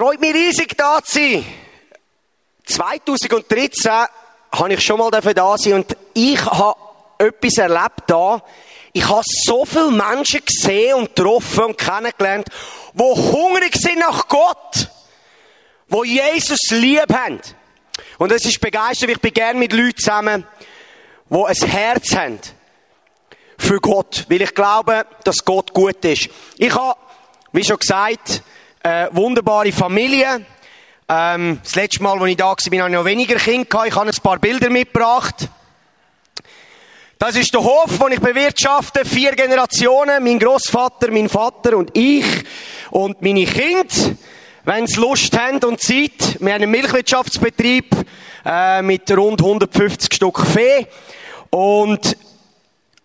Freut mich riesig, da zu sein. 2013 habe ich schon mal da sein und ich habe etwas erlebt da. Ich habe so viele Menschen gesehen und getroffen und kennengelernt, die hungrig sind nach Gott, die Jesus lieb haben. Und es ist begeistert, ich bin gerne mit Leuten zusammen, die ein Herz haben für Gott, weil ich glaube, dass Gott gut ist. Ich habe, wie schon gesagt, eine wunderbare Familie. Ähm, das letzte Mal, als ich da war, habe ich noch weniger Kinder Ich habe ein paar Bilder mitgebracht. Das ist der Hof, den ich bewirtschafte. Vier Generationen. Mein Großvater, mein Vater und ich. Und meine Kinder, wenn sie Lust haben und Zeit. Wir haben einen Milchwirtschaftsbetrieb äh, mit rund 150 Stück Vieh. Und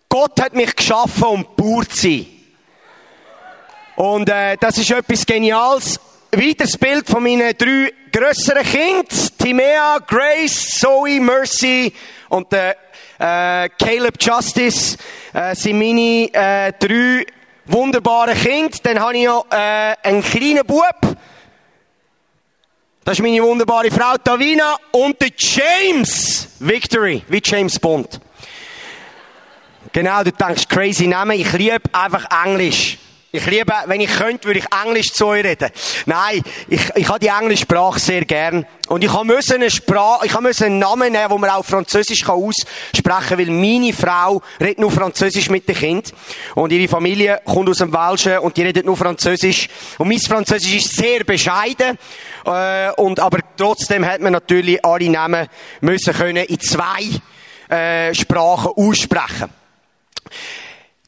Gott hat mich geschaffen, um pur zu sein. Und äh, das ist etwas Geniales. Weiteres Bild von meinen drei grösseren Kindern. Timea, Grace, Zoe, Mercy und äh, äh, Caleb Justice äh, sind meine äh, drei wunderbaren Kinder. Dann habe ich noch äh, einen kleinen Bub. Das ist meine wunderbare Frau Tavina und der James Victory, wie James Bond. Genau, du denkst crazy Namen. Ich liebe einfach Englisch. Ich liebe, wenn ich könnte, würde ich Englisch zu euch reden. Nein, ich, ich habe die englische Sprache sehr gern. Und ich musste eine Sprache, ich musste einen Namen nehmen, den man auch Französisch kann aussprechen weil meine Frau redet nur Französisch mit dem Kind. Und ihre Familie kommt aus dem Welschen und die redet nur Französisch. Und mein Französisch ist sehr bescheiden. Äh, und, aber trotzdem hat man natürlich alle Namen müssen können in zwei äh, Sprachen aussprechen.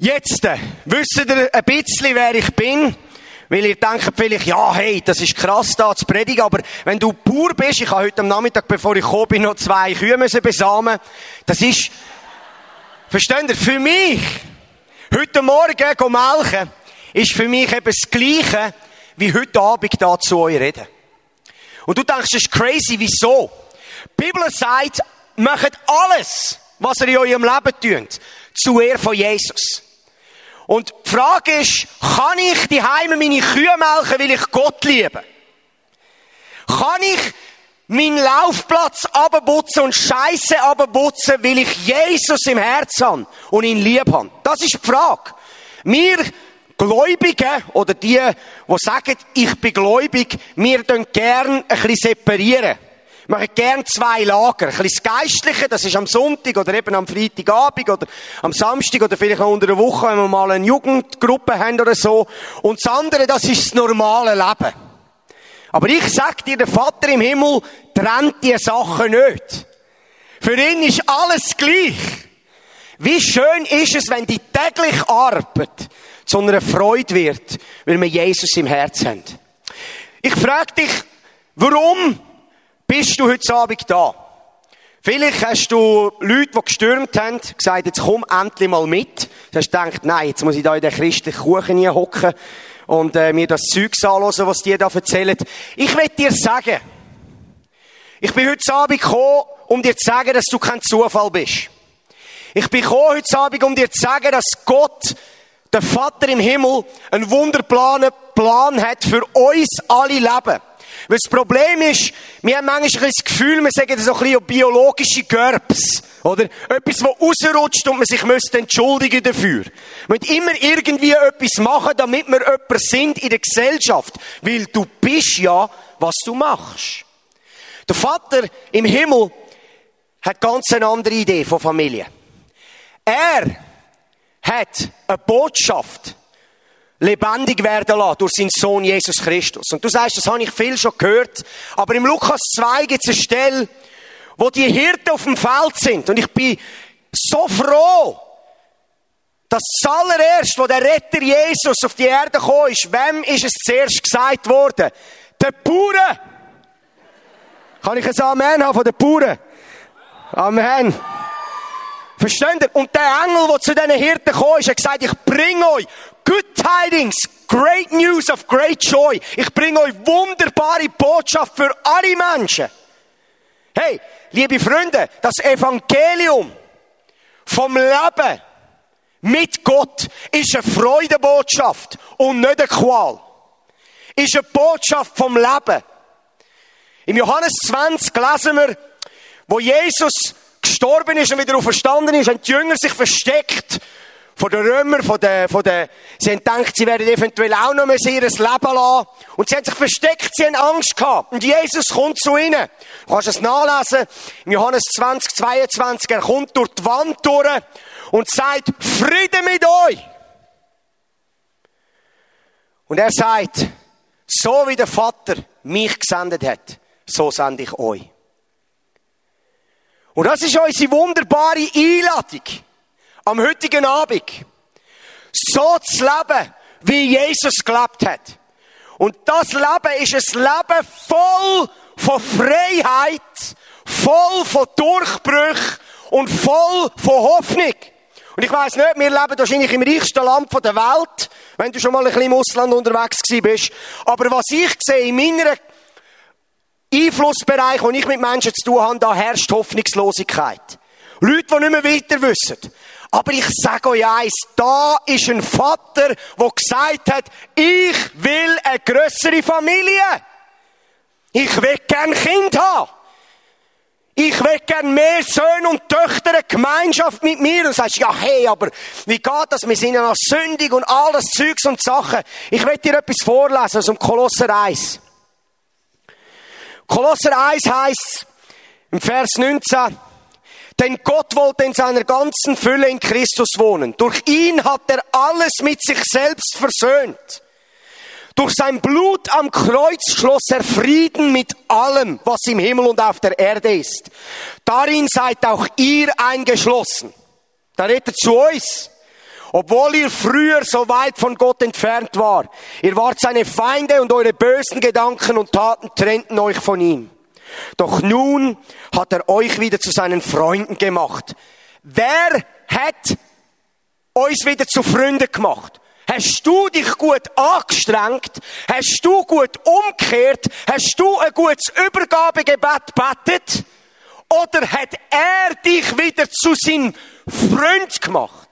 Jetzt, äh, wisst ihr ein bisschen, wer ich bin? Weil ihr denkt vielleicht, ja, hey, das ist krass da zu predigen, aber wenn du pur bist, ich habe heute am Nachmittag, bevor ich gekommen bin, noch zwei Kühe müssen besamen, das ist, versteht ihr, für mich, heute Morgen gehen melken, ist für mich eben das Gleiche, wie heute Abend da zu euch reden. Und du denkst, das ist crazy, wieso? Die Bibel sagt, macht alles, was ihr in eurem Leben tut, zu Ehre von Jesus. Und die Frage ist, kann ich die Heime meine Kühe melken, weil ich Gott liebe? Kann ich meinen Laufplatz abputzen und Scheiße abputzen, weil ich Jesus im Herzen habe und ihn lieb habe? Das ist die Frage. Wir Gläubigen oder die, die sagen, ich bin gläubig, wir gern ein bisschen separieren. Wir machen gern zwei Lager. Ein bisschen das Geistliche, das ist am Sonntag oder eben am Freitagabend oder am Samstag oder vielleicht auch unter der Woche, wenn wir mal eine Jugendgruppe haben oder so. Und das andere, das ist das normale Leben. Aber ich sag dir, der Vater im Himmel trennt die Sachen nicht. Für ihn ist alles gleich. Wie schön ist es, wenn die tägliche Arbeit zu einer Freude wird, weil wir Jesus im Herz haben. Ich frage dich, warum bist du heute Abend da? Vielleicht hast du Leute, die gestürmt haben, gesagt, jetzt komm endlich mal mit. Du hast gedacht, nein, jetzt muss ich da in den christlichen Kuchen hocken und äh, mir das Zeug anhören, was die da erzählen. Ich will dir sagen, ich bin heute Abend gekommen, um dir zu sagen, dass du kein Zufall bist. Ich bin gekommen heute Abend, um dir zu sagen, dass Gott, der Vater im Himmel, einen wunderbaren Plan hat für uns alle Leben. Weil das Problem ist, wir haben manchmal das Gefühl, wir sagen so ein bisschen biologische Gerbs. Oder? Etwas, das rausrutscht und man sich müsste entschuldigen dafür. Man muss immer irgendwie etwas machen, damit wir jemand sind in der Gesellschaft. Weil du bist ja, was du machst. Der Vater im Himmel hat ganz eine andere Idee von Familie. Er hat eine Botschaft lebendig werden lassen durch seinen Sohn Jesus Christus. Und du sagst, das habe ich viel schon gehört, aber im Lukas 2 gibt es eine Stelle, wo die Hirten auf dem Feld sind. Und ich bin so froh, dass das allererst, wo der Retter Jesus auf die Erde gekommen ist, wem ist es zuerst gesagt worden? Der Bauern. Kann ich ein Amen haben von den Bauern? Amen. Versteht ihr? Und der Engel, der zu diesen Hirten gekommen ist, hat gesagt, ich bringe euch good tidings, great news of great joy. Ich bringe euch wunderbare Botschaft für alle Menschen. Hey, liebe Freunde, das Evangelium vom Leben mit Gott ist eine Freudebotschaft und nicht eine Qual. ist eine Botschaft vom Leben. Im Johannes 20 lesen wir, wo Jesus gestorben ist und wieder auferstanden ist, haben die Jünger sich versteckt von den Römern, von den, von den, sie haben gedacht, sie werden eventuell auch noch mehr ihr Leben lassen. Und sie haben sich versteckt, sie haben Angst gehabt. Und Jesus kommt zu ihnen. Du kannst es nachlesen. Im Johannes 20, 22, er kommt durch die Wand durch und sagt, Friede mit euch. Und er sagt, so wie der Vater mich gesendet hat, so sende ich euch. Und das ist unsere wunderbare Einladung am heutigen Abend. So zu leben, wie Jesus gelebt hat. Und das Leben ist ein Leben voll von Freiheit, voll von Durchbrüchen und voll von Hoffnung. Und ich weiss nicht, wir leben wahrscheinlich im reichsten Land der Welt, wenn du schon mal ein bisschen im Ausland unterwegs bist. Aber was ich sehe in meiner Einflussbereich, wo ich mit Menschen zu tun habe, da herrscht Hoffnungslosigkeit. Leute, die nicht mehr weiter wissen. Aber ich sage euch eins, da ist ein Vater, der gesagt hat, ich will eine grössere Familie. Ich will gern Kind haben. Ich will gern mehr Söhne und Töchter, eine Gemeinschaft mit mir. Und sagst, ja, hey, aber wie geht das? Wir sind ja noch sündig und all das Zeugs und Sachen. Ich will dir etwas vorlesen aus dem Kolosser 1. Kolosser 1 heißt im Vers 19, denn Gott wollte in seiner ganzen Fülle in Christus wohnen. Durch ihn hat er alles mit sich selbst versöhnt. Durch sein Blut am Kreuz schloss er Frieden mit allem, was im Himmel und auf der Erde ist. Darin seid auch ihr eingeschlossen. Da redet er zu uns. Obwohl ihr früher so weit von Gott entfernt war. Ihr wart seine Feinde und eure bösen Gedanken und Taten trennten euch von ihm. Doch nun hat er euch wieder zu seinen Freunden gemacht. Wer hat uns wieder zu Freunden gemacht? Hast du dich gut angestrengt? Hast du gut umgekehrt? Hast du ein gutes Übergabegebet betet? Oder hat er dich wieder zu seinem Freund gemacht?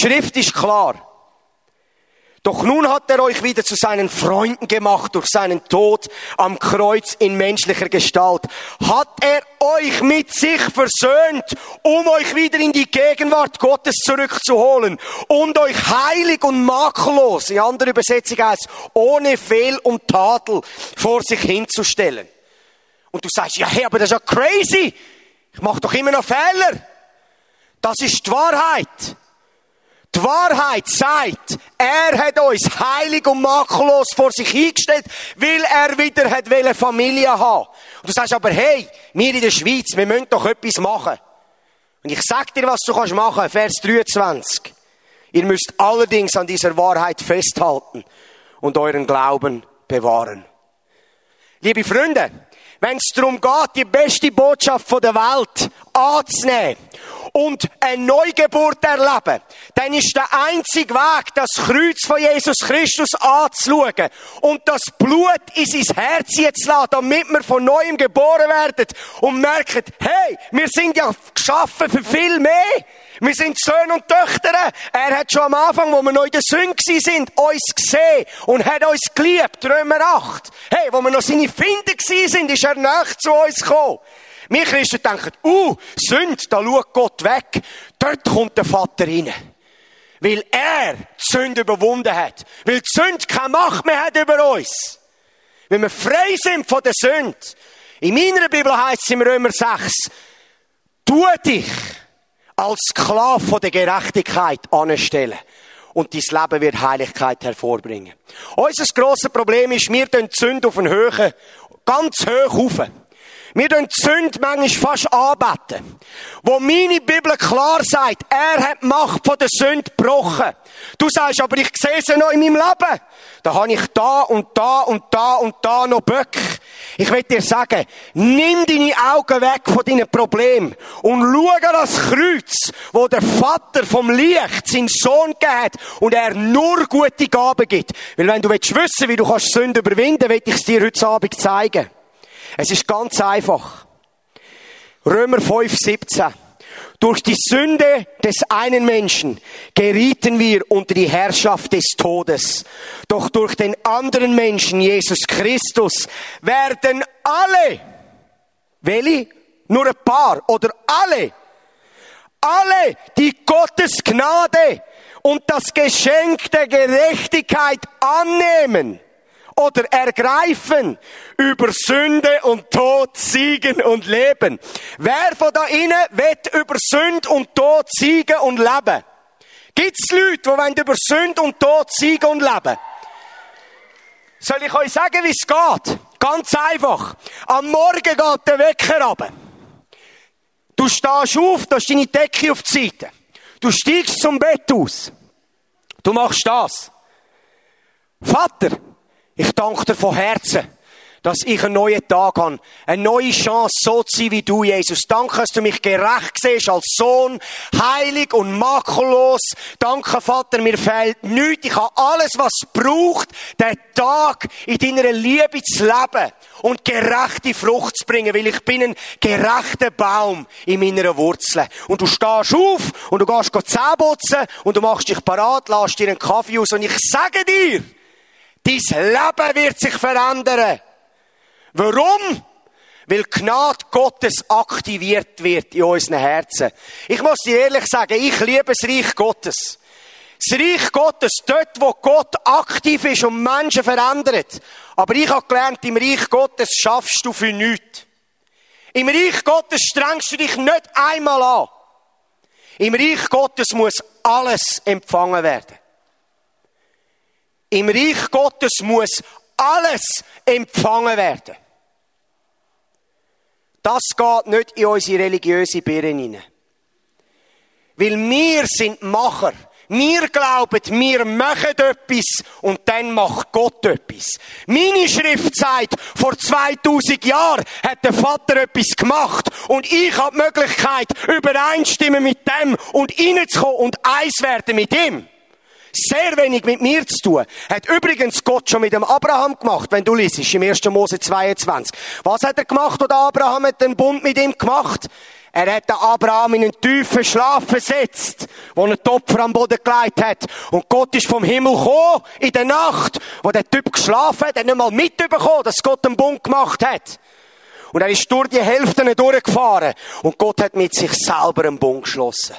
Die Schrift ist klar. Doch nun hat er euch wieder zu seinen Freunden gemacht durch seinen Tod am Kreuz in menschlicher Gestalt. Hat er euch mit sich versöhnt, um euch wieder in die Gegenwart Gottes zurückzuholen und euch heilig und makellos, in anderer Übersetzung heißt, ohne Fehl und Tadel vor sich hinzustellen. Und du sagst, ja, hey, aber das ist ja crazy. Ich mache doch immer noch Fehler. Das ist die Wahrheit. Die Wahrheit sagt, er hat uns heilig und makellos vor sich hingestellt, weil er wieder hat Familie haben. Und du sagst aber, hey, wir in der Schweiz, wir müssen doch etwas machen. Und ich sag dir, was du kannst machen, Vers 23. Ihr müsst allerdings an dieser Wahrheit festhalten und euren Glauben bewahren. Liebe Freunde, wenn es darum geht, die beste Botschaft der Welt anzunehmen und eine Neugeburt erleben, dann ist der einzige Weg, das Kreuz von Jesus Christus anzuschauen und das Blut in sein Herz zu lassen, damit wir von neuem geboren werden und merken, hey, wir sind ja geschaffen für viel mehr. Wir sind Söhne und Töchter. Er hat schon am Anfang, wo wir noch in der Sünde sind, uns gesehen und hat uns geliebt. Römer 8. Hey, wo wir noch seine Finder sind, ist er nicht zu uns gekommen. Wir Christen denken, uh, Sünde, da schaut Gott weg. Dort kommt der Vater rein. Weil er die Sünde überwunden hat. Weil die Sünde keine Macht mehr hat über uns. Wenn wir frei sind von der Sünde. In meiner Bibel heißt es im Römer 6, tu dich als Sklave von der Gerechtigkeit anstellen. Und dein Leben wird Heiligkeit hervorbringen. Unser grosses Problem ist, wir die Sünde auf einen Höhen, ganz hoch rauf. Wir tun die Sünde manchmal fast anbeten. Wo meine Bibel klar sagt, er hat die Macht von der Sünde gebrochen. Du sagst, aber ich sehe sie noch in meinem Leben. Da habe ich da und da und da und da noch Böck. Ich will dir sagen, nimm deine Augen weg von deinen Problemen und schau das Kreuz, wo der Vater vom Licht seinen Sohn gegeben und er nur gute Gaben gibt. Weil wenn du wissen willst, wie du kannst Sünde überwinden, will ich es dir heute Abend zeigen. Es ist ganz einfach. Römer 5, 17. Durch die Sünde des einen Menschen gerieten wir unter die Herrschaft des Todes. Doch durch den anderen Menschen, Jesus Christus, werden alle, welche? Nur ein paar oder alle, alle, die Gottes Gnade und das Geschenk der Gerechtigkeit annehmen, oder ergreifen, über Sünde und Tod siegen und leben. Wer von da innen wird über Sünde und Tod siegen und leben? Gibt's Leute, die über Sünde und Tod siegen und leben? Soll ich euch sagen, wie es geht? Ganz einfach. Am Morgen geht der Wecker runter. Du stehst auf, da ist deine Decke auf die Seite. Du steigst zum Bett aus. Du machst das. Vater, ich danke dir von Herzen, dass ich einen neuen Tag habe. Eine neue Chance, so zu sein wie du, Jesus. Danke, dass du mich gerecht siehst als Sohn, heilig und makellos. Danke, Vater, mir fehlt nichts. Ich habe alles, was es braucht, den Tag in deiner Liebe zu leben und gerechte Frucht zu bringen, weil ich bin ein gerechter Baum in meiner Wurzeln. Und du stehst auf und du gehst Zähne putzen und du machst dich parat, lässt dir einen Kaffee aus und ich sage dir, Dein Leben wird sich verändern. Warum? Weil Gnade Gottes aktiviert wird in unseren Herzen. Ich muss dir ehrlich sagen, ich liebe das Reich Gottes. Das Reich Gottes, dort, wo Gott aktiv ist und Menschen verändert. Aber ich habe gelernt, im Reich Gottes schaffst du für nichts. Im Reich Gottes strengst du dich nicht einmal an. Im Reich Gottes muss alles empfangen werden. Im Reich Gottes muss alles empfangen werden. Das geht nicht in unsere religiöse Birne hinein. Weil wir sind Macher. Wir glauben, wir machen etwas und dann macht Gott etwas. Meine Schrift sagt, vor 2000 Jahren hat der Vater etwas gemacht und ich habe die Möglichkeit, übereinstimmen mit dem und reinzukommen und eins werden mit ihm sehr wenig mit mir zu tun. Hat übrigens Gott schon mit dem Abraham gemacht, wenn du liest, im 1. Mose 22. Was hat er gemacht, oder Abraham hat den Bund mit ihm gemacht? Er hat den Abraham in einen tiefen Schlaf versetzt, wo er Topfer am Boden gelegt hat. Und Gott ist vom Himmel gekommen, in der Nacht, wo der Typ geschlafen hat, er nicht mal mitbekommen, dass Gott den Bund gemacht hat. Und er ist durch die Hälfte durchgefahren. Und Gott hat mit sich selber einen Bund geschlossen.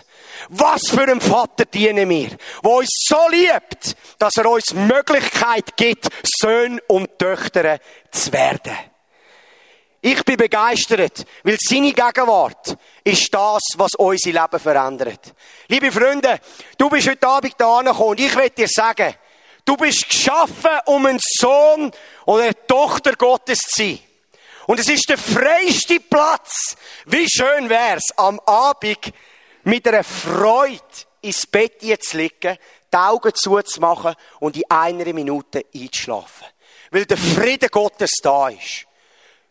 Was für ein Vater dienen wir, der uns so liebt, dass er uns Möglichkeit gibt, Söhne und Töchter zu werden. Ich bin begeistert, weil seine Gegenwart ist das, was unser Leben verändert. Liebe Freunde, du bist heute Abend da angekommen und ich will dir sagen, du bist geschaffen, um ein Sohn oder eine Tochter Gottes zu sein. Und es ist der freiste Platz. Wie schön wär's am Abend mit einer Freude ins Bett zu liegen, die Augen zuzumachen und in einer Minute einzuschlafen. Weil der Friede Gottes da ist.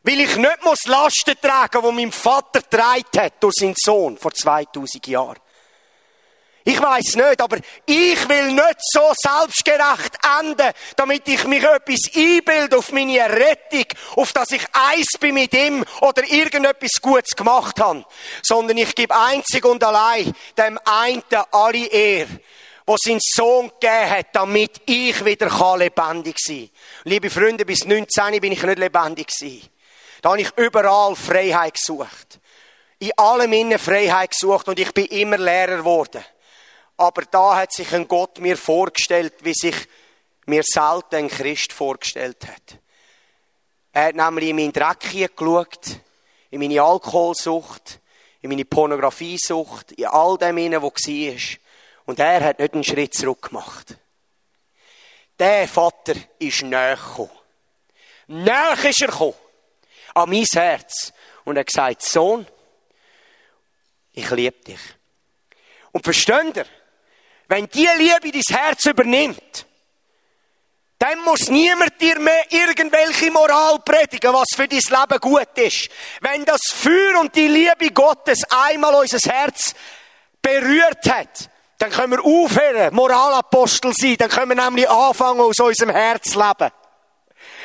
Weil ich nicht muss Lasten tragen, die mein Vater getragen hat durch seinen Sohn vor 2000 Jahren. Ich weiß nicht, aber ich will nicht so selbstgerecht enden, damit ich mich etwas einbilde auf meine Rettung, auf dass ich eins bin mit ihm oder irgendetwas Gutes gemacht habe. Sondern ich gebe einzig und allein dem einen alle Ehre, wo sein Sohn gegeben hat, damit ich wieder lebendig sein kann. Liebe Freunde, bis 19 bin ich nicht lebendig gewesen. Da habe ich überall Freiheit gesucht. In allem innen Freiheit gesucht und ich bin immer Lehrer geworden. Aber da hat sich ein Gott mir vorgestellt, wie sich mir selten ein Christ vorgestellt hat. Er hat nämlich in meinen Dreck geschaut, in meine Alkoholsucht, in meine Pornografiesucht, in all dem wo war. Und er hat nicht einen Schritt zurück gemacht. Der Vater ist näher gekommen. Näher ist er gekommen. An mein Herz. Und er hat gesagt, Sohn, ich liebe dich. Und versteht ihr? Wenn die Liebe dein Herz übernimmt, dann muss niemand dir mehr irgendwelche Moral predigen, was für dein Leben gut ist. Wenn das Feuer und die Liebe Gottes einmal unser Herz berührt hat, dann können wir aufhören, Moralapostel sein, dann können wir nämlich anfangen, aus unserem Herz leben.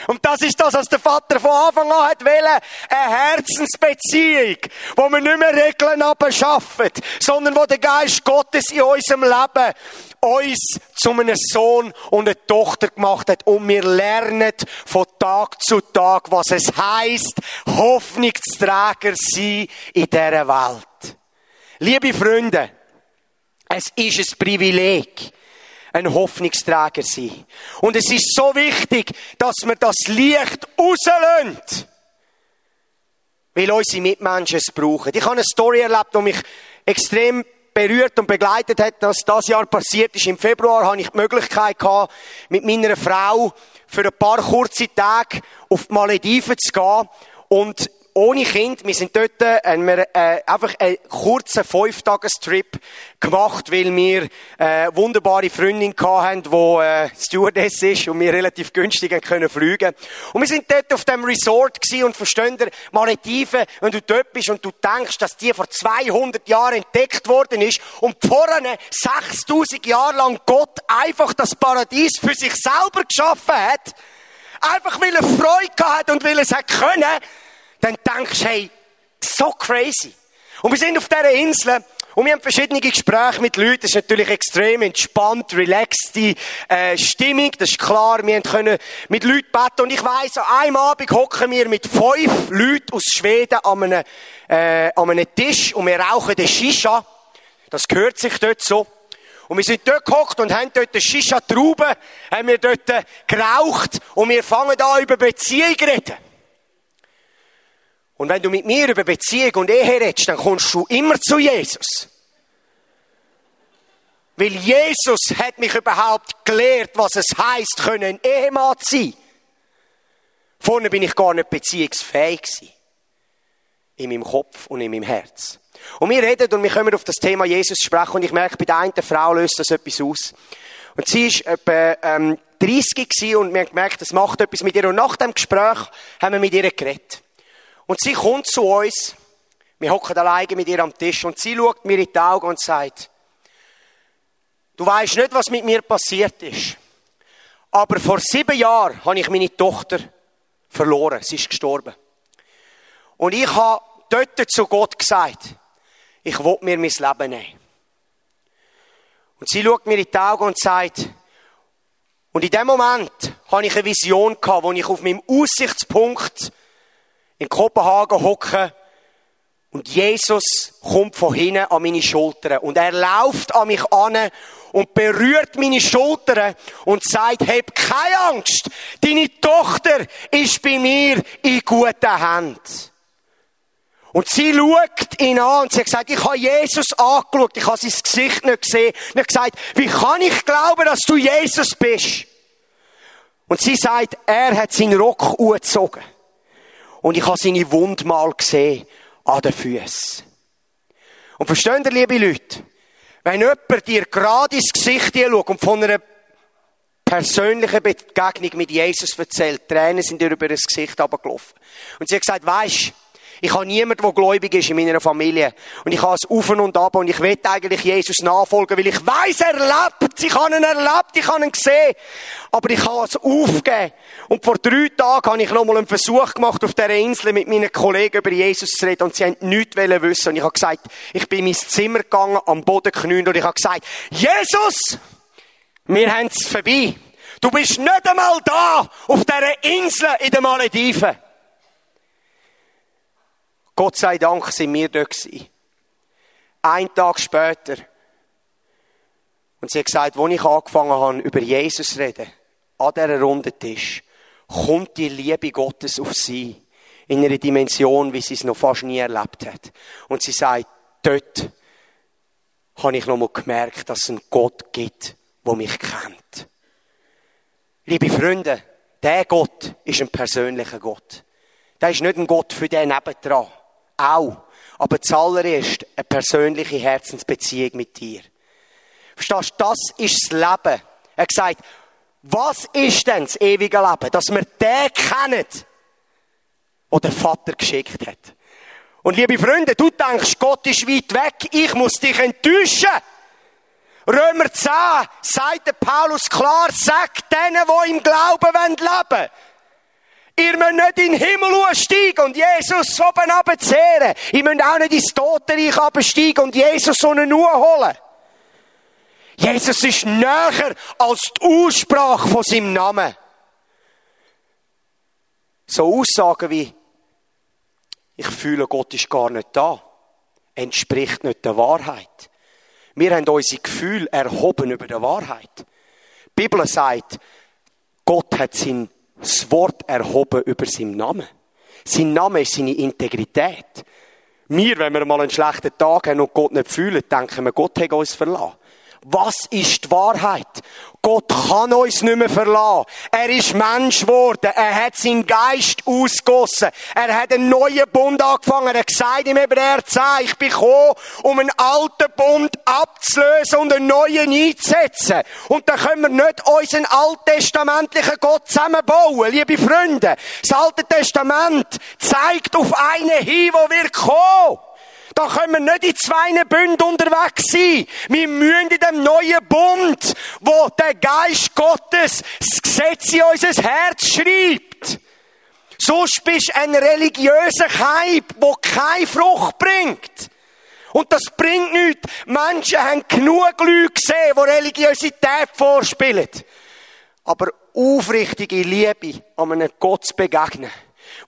Und das ist das, was der Vater von Anfang an hat wollen. Eine Herzensbeziehung, wo wir nicht mehr Regeln abschaffen, sondern wo der Geist Gottes in unserem Leben uns zu einem Sohn und einer Tochter gemacht hat. Und wir lernen von Tag zu Tag, was es heißt, Hoffnungsträger sein in dieser Welt. Liebe Freunde, es ist ein Privileg, ein Hoffnungsträger sein. Und es ist so wichtig, dass wir das Licht rauslösen. Weil unsere Mitmenschen es brauchen. Ich habe eine Story erlebt, die mich extrem berührt und begleitet hat, dass das Jahr passiert ist. Im Februar hatte ich die Möglichkeit gehabt, mit meiner Frau für ein paar kurze Tage auf die Malediven zu gehen und ohne Kind, wir sind dort, äh, wir, äh, einfach einen kurzen Fünf-Tages-Trip gemacht, weil wir äh, wunderbare Freundin hatten, die äh, Stewardess ist und wir relativ günstig können fliegen. Und wir sind dort auf dem Resort gewesen und verstehen ihr, Malediven, wenn du dort bist und du denkst, dass die vor 200 Jahren entdeckt worden ist und vorne 6000 Jahre lang Gott einfach das Paradies für sich selber geschaffen hat, einfach weil er Freude hat und weil er es hat können, dann denkst du, hey, so crazy. Und wir sind auf dieser Insel und wir haben verschiedene Gespräche mit Leuten. Das ist natürlich extrem entspannt, relaxte äh, Stimmung. Das ist klar. Wir können mit Leuten beten. Und ich weiss, an einem Abend hocken wir mit fünf Leuten aus Schweden an einem, äh, an einem Tisch und wir rauchen den Shisha. Das gehört sich dort so. Und wir sind dort gehockt und haben dort Shisha-Trauben, haben wir dort geraucht und wir fangen an über Beziehungen reden. Und wenn du mit mir über Beziehung und Ehe redest, dann kommst du immer zu Jesus. Weil Jesus hat mich überhaupt gelehrt, was es heißt, können Ehemann sein. Vorne bin ich gar nicht beziehungsfähig gewesen. In meinem Kopf und in meinem Herz. Und wir reden und wir kommen auf das Thema Jesus sprechen und ich merke, bei der einen Frau löst das etwas aus. Und sie ist etwa ähm, 30 gewesen und wir haben gemerkt, das macht etwas mit ihr. Und nach dem Gespräch haben wir mit ihr geredet. Und sie kommt zu uns, wir hocken alleine mit ihr am Tisch und sie schaut mir in die Augen und sagt, du weißt nicht, was mit mir passiert ist. Aber vor sieben Jahren habe ich meine Tochter verloren. Sie ist gestorben. Und ich habe dort zu Gott gesagt, ich will mir mein Leben nehmen. Und sie schaut mir in die Augen und sagt, und in dem Moment habe ich eine Vision gehabt, wo ich auf meinem Aussichtspunkt in Kopenhagen hocken und Jesus kommt von hinten an meine Schultern und er läuft an mich an und berührt meine Schultern und sagt, hab keine Angst, deine Tochter ist bei mir in guten Händen. Und sie schaut ihn an und sie hat gesagt, ich habe Jesus angeschaut, ich habe sein Gesicht nicht gesehen. Und hat gesagt, wie kann ich glauben, dass du Jesus bist? Und sie sagt, er hat seinen Rock angezogen. Und ich habe seine Wund mal gesehen an den Füßen. Und verstehen ihr, liebe Leute? Wenn jemand dir gerade ins Gesicht schaut und von einer persönlichen Begegnung mit Jesus erzählt, Tränen sind ihr über das Gesicht abgelaufen. Und sie hat gesagt, weisst, ich habe niemanden, der gläubig ist in meiner Familie. Und ich habe es auf und ab und ich will eigentlich Jesus nachfolgen, weil ich weiß, er lebt. Ich habe ihn erlebt, ich habe ihn gesehen. Aber ich habe es aufgegeben. Und vor drei Tagen habe ich nochmal einen Versuch gemacht, auf dieser Insel mit meinen Kollegen über Jesus zu reden und sie haben nichts wissen. Und ich habe gesagt, ich bin in mein Zimmer gegangen, am Boden knünd und ich habe gesagt, Jesus, wir haben es vorbei. Du bist nicht einmal da, auf dieser Insel in den Malediven. Gott sei Dank sind wir dort gewesen. Ein Tag später. Und sie hat gesagt, als ich angefangen habe, über Jesus zu reden, an dieser runden Tisch, kommt die Liebe Gottes auf sie. In einer Dimension, wie sie es noch fast nie erlebt hat. Und sie sagt, dort habe ich nochmal gemerkt, dass es einen Gott gibt, der mich kennt. Liebe Freunde, der Gott ist ein persönlicher Gott. Der ist nicht ein Gott für den nebendran. Auch. Aber zuallererst eine persönliche Herzensbeziehung mit dir. Verstehst du? Das ist das Leben. Er gesagt, was ist denn das ewige Leben? Dass wir den kennen, den der Vater geschickt hat. Und liebe Freunde, du denkst, Gott ist weit weg, ich muss dich enttäuschen. Römer 10 sagt der Paulus klar, sag denen, die im Glauben leben wollen. Ihr müsst nicht in den Himmel aussteigen und Jesus oben runterzehren. Ihr müsst auch nicht ins Totenreich absteigen und Jesus unten holen. Jesus ist näher als die Aussprache von seinem Namen. So Aussagen wie, ich fühle, Gott ist gar nicht da, entspricht nicht der Wahrheit. Wir haben unsere Gefühle erhoben über der Wahrheit. Die Bibel sagt, Gott hat sein Wort erhoben über seinen Namen. Sein Name ist seine Integrität. Wir, wenn wir mal einen schlechten Tag haben und Gott nicht fühlen, denken wir, Gott hat uns verlassen. Was ist die Wahrheit? Gott kann uns nicht mehr verlassen. Er ist Mensch geworden. Er hat seinen Geist ausgossen. Er hat einen neuen Bund angefangen. Er hat gesagt im Hebräer 10, ich bin gekommen, um einen alten Bund abzulösen und einen neuen einzusetzen. Und da können wir nicht unseren alttestamentlichen Gott zusammenbauen, liebe Freunde. Das Alte Testament zeigt auf einen hin, wo wir kommen. Da können wir nicht in zwei Bünden unterwegs sein. Wir müssen in dem neuen Bund, wo der Geist Gottes das Gesetz in unser Herz schreibt. Sonst bist du ein religiöser Keib, der keine Frucht bringt. Und das bringt nichts. Menschen haben genug Leute gesehen, die Religiosität vorspielen. Aber aufrichtige Liebe an einem Gott zu begegnen,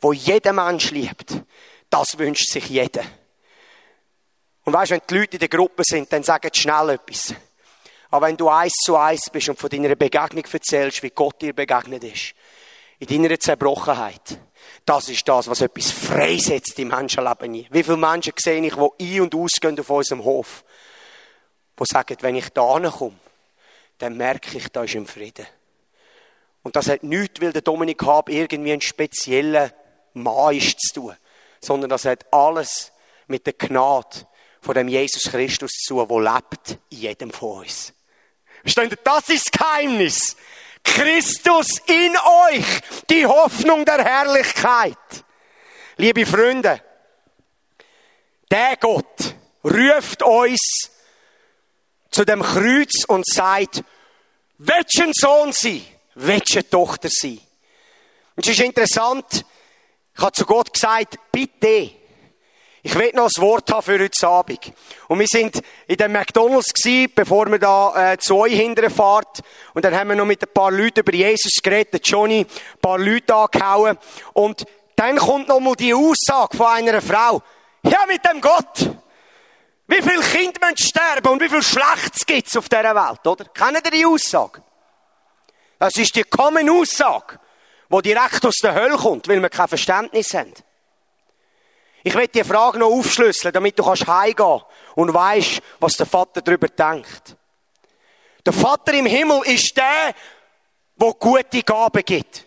wo jeder Mensch liebt, das wünscht sich jeder. Und weißt, wenn die Leute in der Gruppe sind, dann sagen sie schnell etwas. Aber wenn du eins zu eins bist und von deiner Begegnung erzählst, wie Gott dir begegnet ist, in deiner Zerbrochenheit, das ist das, was etwas freisetzt im Menschenleben. Wie viele Menschen sehe ich, die ein- und ausgehen auf unserem Hof, die sagen, wenn ich da komme, dann merke ich, da ist im Frieden. Und das hat nichts, weil der Dominik Hab irgendwie einen speziellen Mann ist zu tun, sondern das hat alles mit der Gnade von dem Jesus Christus zu, der lebt in jedem von uns. Versteht ihr? Das ist das Geheimnis. Christus in euch, die Hoffnung der Herrlichkeit. Liebe Freunde, der Gott ruft uns zu dem Kreuz und sagt, ein Sohn? Willst eine Tochter sein? Und es ist interessant, ich habe zu Gott gesagt, bitte, ich will noch ein Wort haben für heute Abend. Und wir sind in dem McDonalds gewesen, bevor wir da äh, zu euch hinterher fahrt. Und dann haben wir noch mit ein paar Leuten über Jesus geredet, Johnny, ein paar Leute angehauen. Und dann kommt noch mal die Aussage von einer Frau. Ja, mit dem Gott. Wie viele Kinder müssen sterben und wie viel Schlechtes gibt's auf dieser Welt, oder? Kennen ihr die Aussage? Das ist die Common Aussage, die direkt aus der Hölle kommt, weil wir kein Verständnis haben. Ich will die Frage noch aufschlüsseln, damit du kannst heimgehen und weißt, was der Vater darüber denkt. Der Vater im Himmel ist der, der gute Gaben gibt.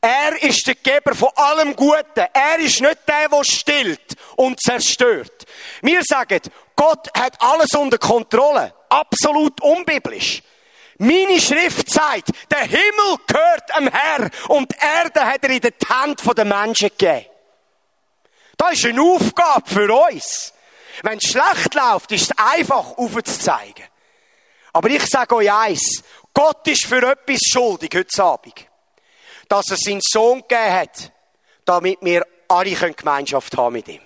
Er ist der Geber von allem Guten. Er ist nicht der, der stillt und zerstört. Wir sagen, Gott hat alles unter Kontrolle. Absolut unbiblisch. Meine Schrift sagt, der Himmel gehört am Herr und die Erde hat er in die Hand der Menschen gegeben. Das ist eine Aufgabe für uns. Wenn es schlecht läuft, ist es einfach aufzuzeigen. Aber ich sage euch eins, Gott ist für etwas schuldig heute Abend. Dass er seinen Sohn gegeben hat, damit wir alle Gemeinschaft haben mit ihm.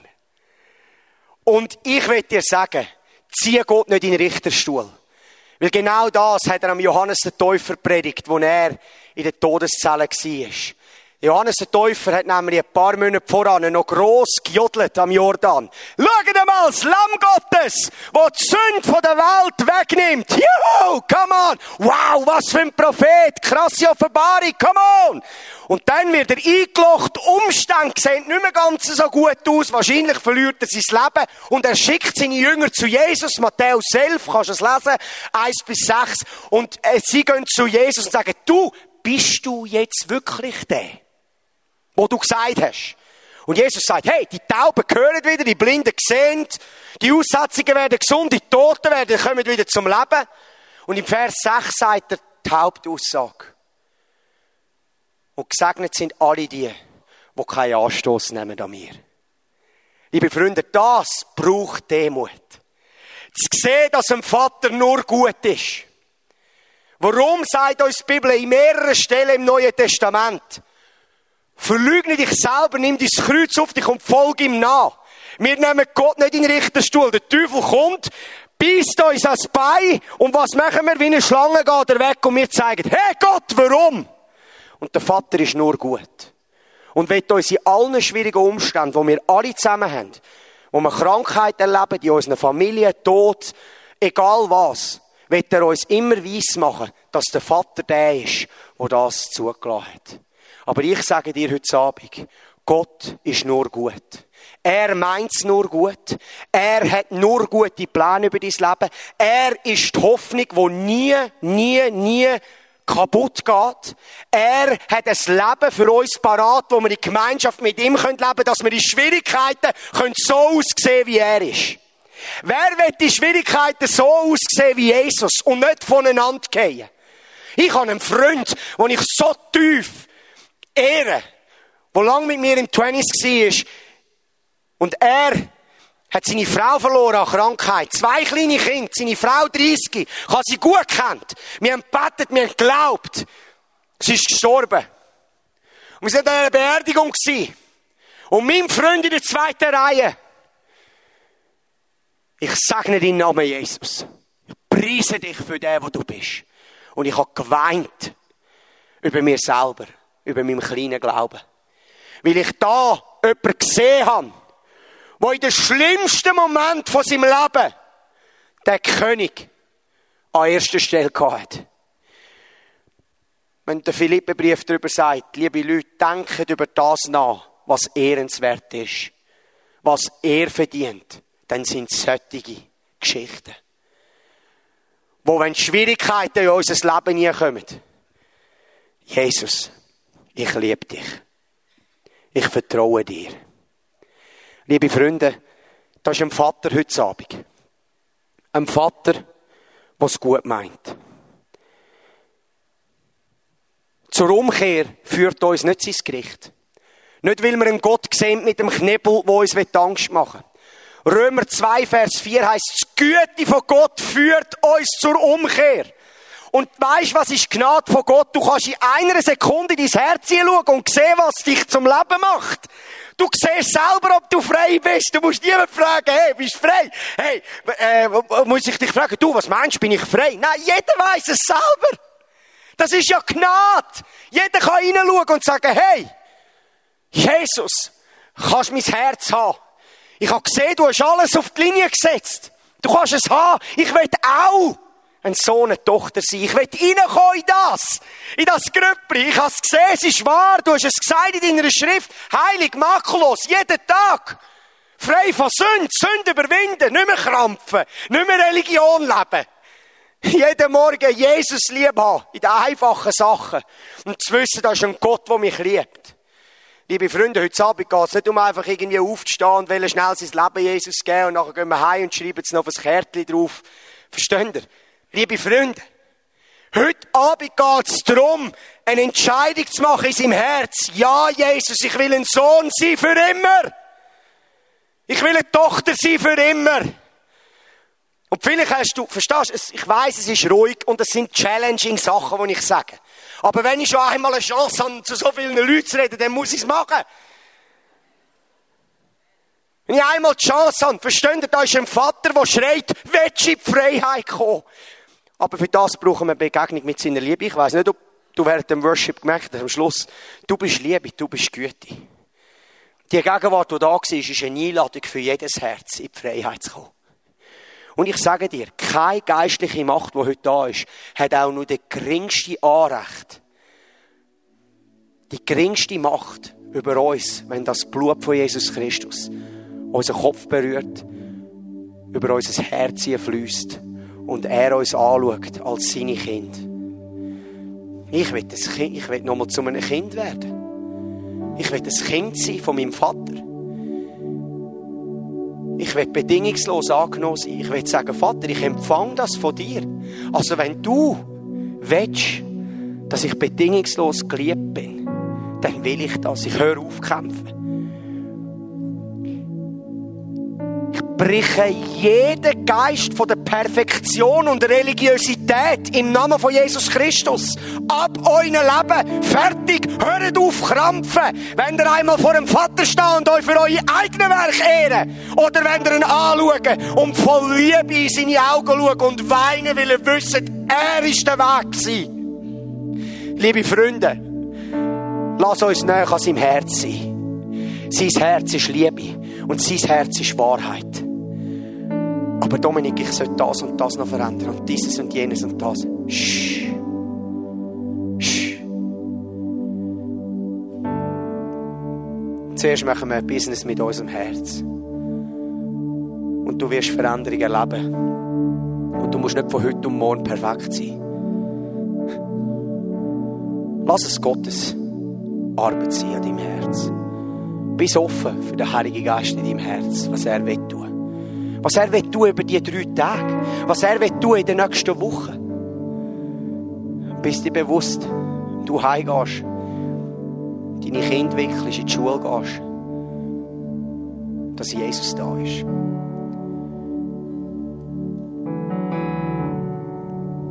Und ich will dir sagen, zieh Gott nicht in den Richterstuhl. Weil genau das hat er am Johannes den Täufer predigt, wo er in der Todeszelle war. Johannes der Täufer hat nämlich ein paar Monate voran noch gross gejodelt am Jordan. Schaut mal, das Lamm Gottes, das die Sünde von der Welt wegnimmt. Juhu, come on. Wow, was für ein Prophet. Krasse Offenbarung, come on. Und dann wird er eingelocht, Umstände sehen nicht mehr ganz so gut aus. Wahrscheinlich verliert er sein Leben und er schickt seine Jünger zu Jesus. Matthäus 11, kannst du es lesen, 1 bis 6. Und äh, sie gehen zu Jesus und sagen, du, bist du jetzt wirklich der? Wo du gesagt hast. Und Jesus sagt, hey, die Tauben hören wieder, die Blinden sehen, die Aussetzungen werden gesund, die Toten werden, kommen wieder zum Leben. Und im Vers 6 sagt er die Hauptaussage. Und gesegnet sind alle die, die keinen Anstoß nehmen an mir. Liebe Freunde, das braucht Demut. Zu sehen, dass ein Vater nur gut ist. Warum sagt uns die Bibel in mehreren Stellen im Neuen Testament, Verlügne dich selber, nimm dein Kreuz auf dich und folge ihm nach. Wir nehmen Gott nicht in den Richterstuhl. Der Teufel kommt, beißt uns ans Bein und was machen wir? Wie eine Schlange geht er weg und wir zeigen, hey Gott, warum? Und der Vater ist nur gut. Und wird uns in allen schwierigen Umständen, wo wir alle zusammen haben, wo wir Krankheit erleben, in unserer Familie, Tod, egal was, wird er uns immer weiss machen, dass der Vater der ist, der das zugelassen hat. Aber ich sage dir heute Abend, Gott ist nur gut. Er meint's nur gut. Er hat nur gute Pläne über dein Leben. Er ist die Hoffnung, die nie, nie, nie kaputt geht. Er hat ein Leben für uns parat, wo wir in Gemeinschaft mit ihm leben können, dass wir in Schwierigkeiten können so aussehen, wie er ist. Wer wird die Schwierigkeiten so aussehen wie Jesus und nicht voneinander gehen? Ich habe einen Freund, den ich so tief ehre, der lange mit mir im Tennis war, und er hat seine Frau verloren an Krankheit. Zwei kleine Kinder, seine Frau 30. Ich habe sie gut kennt. Wir haben gebetet, wir haben geglaubt. Sie ist gestorben. Und wir waren an einer Beerdigung. Und mein Freund in der zweiten Reihe. Ich segne deinen Namen, Jesus. Ich preise dich für den, wo du bist. Und ich habe geweint über mir selber, über meinen kleinen Glauben. Weil ich da jemanden gesehen habe, wo in den schlimmsten Moment von seinem Leben der König an erster Stelle hat. Wenn der Philippenbrief darüber sagt, liebe Leute, denkt über das nach, was ehrenswert ist, was er verdient, dann sind es solche Geschichten. Wo, wenn Schwierigkeiten in unser Leben nie kommen, Jesus, ich liebe dich. Ich vertraue dir. Liebe Freunde, das ist ein Vater heute Abend. Ein Vater, der es gut meint. Zur Umkehr führt uns nicht sein Gericht. Nicht, weil wir einen Gott sehen mit dem Knebel, der uns Angst machen will. Römer 2, Vers 4 heißt, das Güte von Gott führt uns zur Umkehr. Und weißt, was ist Gnade von Gott? Du kannst in einer Sekunde dein Herz hinschauen und sehen, was dich zum Leben macht. Du siehst selber, ob du frei bist. Du musst niemand fragen, hey, bist du frei? Hey, äh, muss ich dich fragen, du, was meinst bin ich frei? Nein, jeder weiß es selber. Das ist ja Gnade. Jeder kann hineinschauen und sagen, hey, Jesus, kannst mein Herz haben. Ich habe gesehen, du hast alles auf die Linie gesetzt. Du kannst es haben. Ich will auch ein Sohn, eine Tochter sein. Ich will reinkommen in das. In das Grüppli. Ich habe es gesehen, es ist wahr. Du hast es gesagt in deiner Schrift. Heilig, makellos, jeden Tag. Frei von Sünde, Sünde überwinden, nicht mehr krampfen, nicht mehr Religion leben. Jeden Morgen Jesus lieb haben, in den einfachen Sachen. Und zu wissen, da ist ein Gott, der mich liebt. Liebe Freunde, heute Abend geht es nicht um einfach irgendwie aufzustehen und schnell sein Leben Jesus geben und nachher gehen wir heim und schreiben es noch auf ein Kärtchen drauf. Versteht ihr? Liebe Freunde, heute Abend geht es darum, eine Entscheidung zu machen in seinem Herz. Ja, Jesus, ich will ein Sohn sein für immer. Ich will eine Tochter sein für immer. Und vielleicht hast du, verstehst du, ich weiß, es ist ruhig und es sind challenging Sachen, die ich sage. Aber wenn ich schon einmal eine Chance habe, zu so vielen Leuten zu reden, dann muss ich es machen. Wenn ich einmal die Chance habe, versteht ihr, da ist ein Vater, der schreit, willst du in die Freiheit kommen? Aber für das brauchen wir Begegnung mit seiner Liebe. Ich weiß nicht, ob du während dem Worship gemerkt hast, am Schluss, du bist Liebe, du bist Güte. Die Gegenwart, die da war, ist eine Einladung für jedes Herz, in die Freiheit zu kommen. Und ich sage dir, keine geistliche Macht, die heute da ist, hat auch nur die geringste Anrecht, die geringste Macht über uns, wenn das Blut von Jesus Christus unseren Kopf berührt, über unser Herz fließt und er uns anschaut als seine Kind. Ich will, das kind, ich will nochmal zu einem Kind werden. Ich will das Kind sein von meinem Vater. Ich will bedingungslos angenommen sein. Ich will sagen, Vater, ich empfange das von dir. Also wenn du willst, dass ich bedingungslos geliebt bin, dann will ich das. Ich höre auf kämpfen. Spreche jeden Geist von der Perfektion und Religiosität im Namen von Jesus Christus ab euren Leben. Fertig. Hört auf krampfen. Wenn ihr einmal vor dem Vater steht und euch für eure eigenen Werke ehren. Oder wenn ihr ihn anschaut und voll Liebe in seine Augen schaut und weinen, weil ihr wisst, er ist der Weg gewesen. Liebe Freunde, lass uns näher an seinem Herz sein. Sein Herz ist Liebe und sein Herz ist Wahrheit. Aber Dominik, ich sollte das und das noch verändern und dieses und jenes und das. Shh. Shh. Zuerst machen wir ein Business mit unserem Herz. Und du wirst Veränderungen erleben. Und du musst nicht von heute und morgen perfekt sein. Lass es Gottes Arbeit sein an deinem Herz. Bist offen für den Heiligen Geist in deinem Herz, was er will. Was er will tun über die drei Tage. Was er will tun in den nächsten Wochen. Bist dir bewusst, du heimgehst, deine Kinder wickelst, in die Schule gehst, dass Jesus da ist.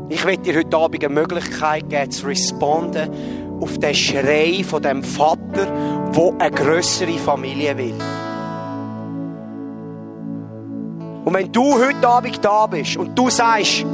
Ich will dir heute Abend eine Möglichkeit geben, zu responden auf den Schrei von dem Vater, der eine größere Familie will. Und wenn du heute Abend da bist und du sagst,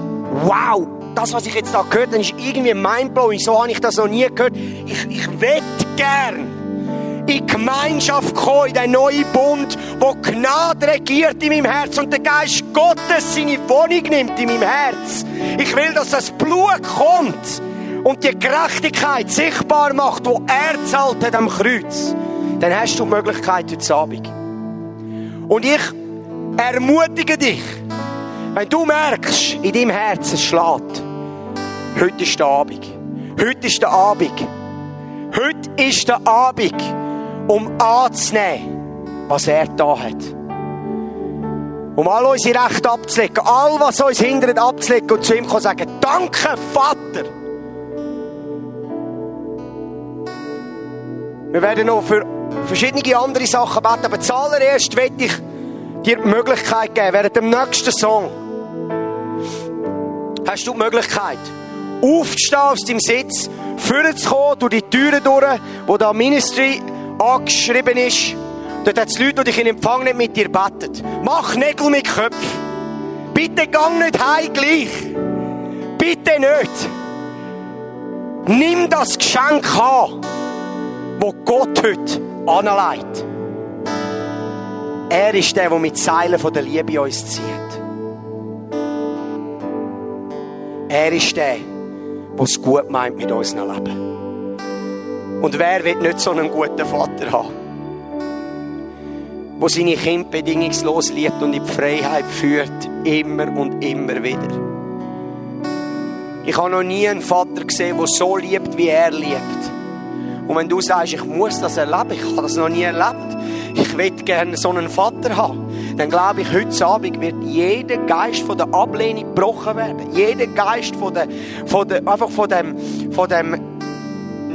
wow, das, was ich jetzt da gehört habe, ist irgendwie mindblowing, so habe ich das noch nie gehört. Ich, ich will gern in Gemeinschaft kommen, in den neuen Bund, wo Gnade regiert in meinem Herz und der Geist Gottes seine Wohnung nimmt in meinem Herz. Ich will, dass das Blut kommt und die Gerechtigkeit sichtbar macht, wo er zahlt hat am Kreuz. Dann hast du die Möglichkeit heute Abend. Und ich ermutige dich, wenn du merkst, in deinem Herzen schlägt, heute ist der Abend. Heute ist der Abend. Heute ist der Abend, um anzunehmen, was er da hat. Um all unsere Rechte abzulegen, all was uns hindert abzulegen und zu ihm kann sagen, danke Vater. Wir werden noch für verschiedene andere Sachen beten, aber zuallererst will ich dir die Möglichkeit geben, während dem nächsten Song hast du die Möglichkeit, aufzustehen aus deinem Sitz, vorzukommen, durch die Türen durch, wo da Ministry angeschrieben ist. Dort hat es Leute, die dich in Empfang nicht mit dir beten. Mach Nägel mit Köpfen. Bitte gang nicht heim gleich. Bitte nicht. Nimm das Geschenk an, wo Gott heute anlegt. Er ist der, der mit Seilen von der Liebe uns zieht. Er ist der, der es gut meint mit unserem Leben. Und wer wird nicht so einen guten Vater haben? Der seine Kinder bedingungslos liebt und in die Freiheit führt, immer und immer wieder. Ich habe noch nie einen Vater gesehen, der so liebt, wie er liebt. Und wenn du sagst, ich muss das erleben, ich habe das noch nie erlebt, ich will gerne so einen Vater haben, dann glaube ich, heute Abend wird jeder Geist von der Ablehnung gebrochen werden. Jeder Geist von der, von der, einfach von dem, von dem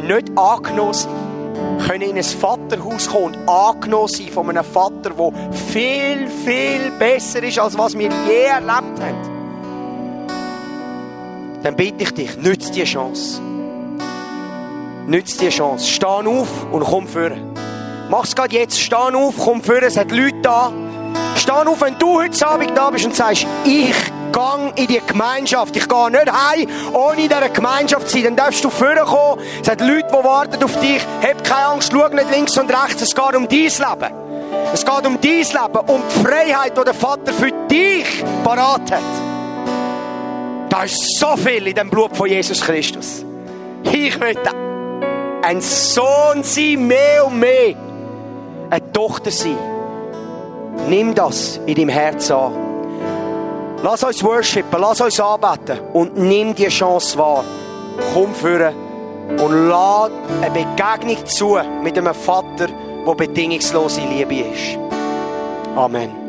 nicht angenommen. Können in ein Vaterhaus kommen und angenommen sein von einem Vater, der viel, viel besser ist, als was wir je erlebt haben. Dann bitte ich dich, nütze die Chance. Nütze die Chance. Steh auf und komm vor. Mach's gerade jetzt. Steh auf, komm vor. Es hat Leute da. Steh auf, wenn du heute Abend da bist und sagst, ich gang in die Gemeinschaft. Ich gehe nicht heim, ohne in dieser Gemeinschaft zu sein. Dann darfst du vorkommen. Es hat Leute, die warten auf dich. Hab keine Angst, schau nicht links und rechts. Es geht um dein Leben. Es geht um dein Leben, um die Freiheit, die der Vater für dich parat hat. Da ist so viel in dem Blut von Jesus Christus. Ich möchte ein Sohn sein, mehr und mehr. Eine Tochter sein. Nimm das in deinem Herz an. Lass uns worshipen, lass uns anbeten und nimm die Chance wahr. Komm führen und lass eine Begegnung zu mit einem Vater, der bedingungslose Liebe ist. Amen.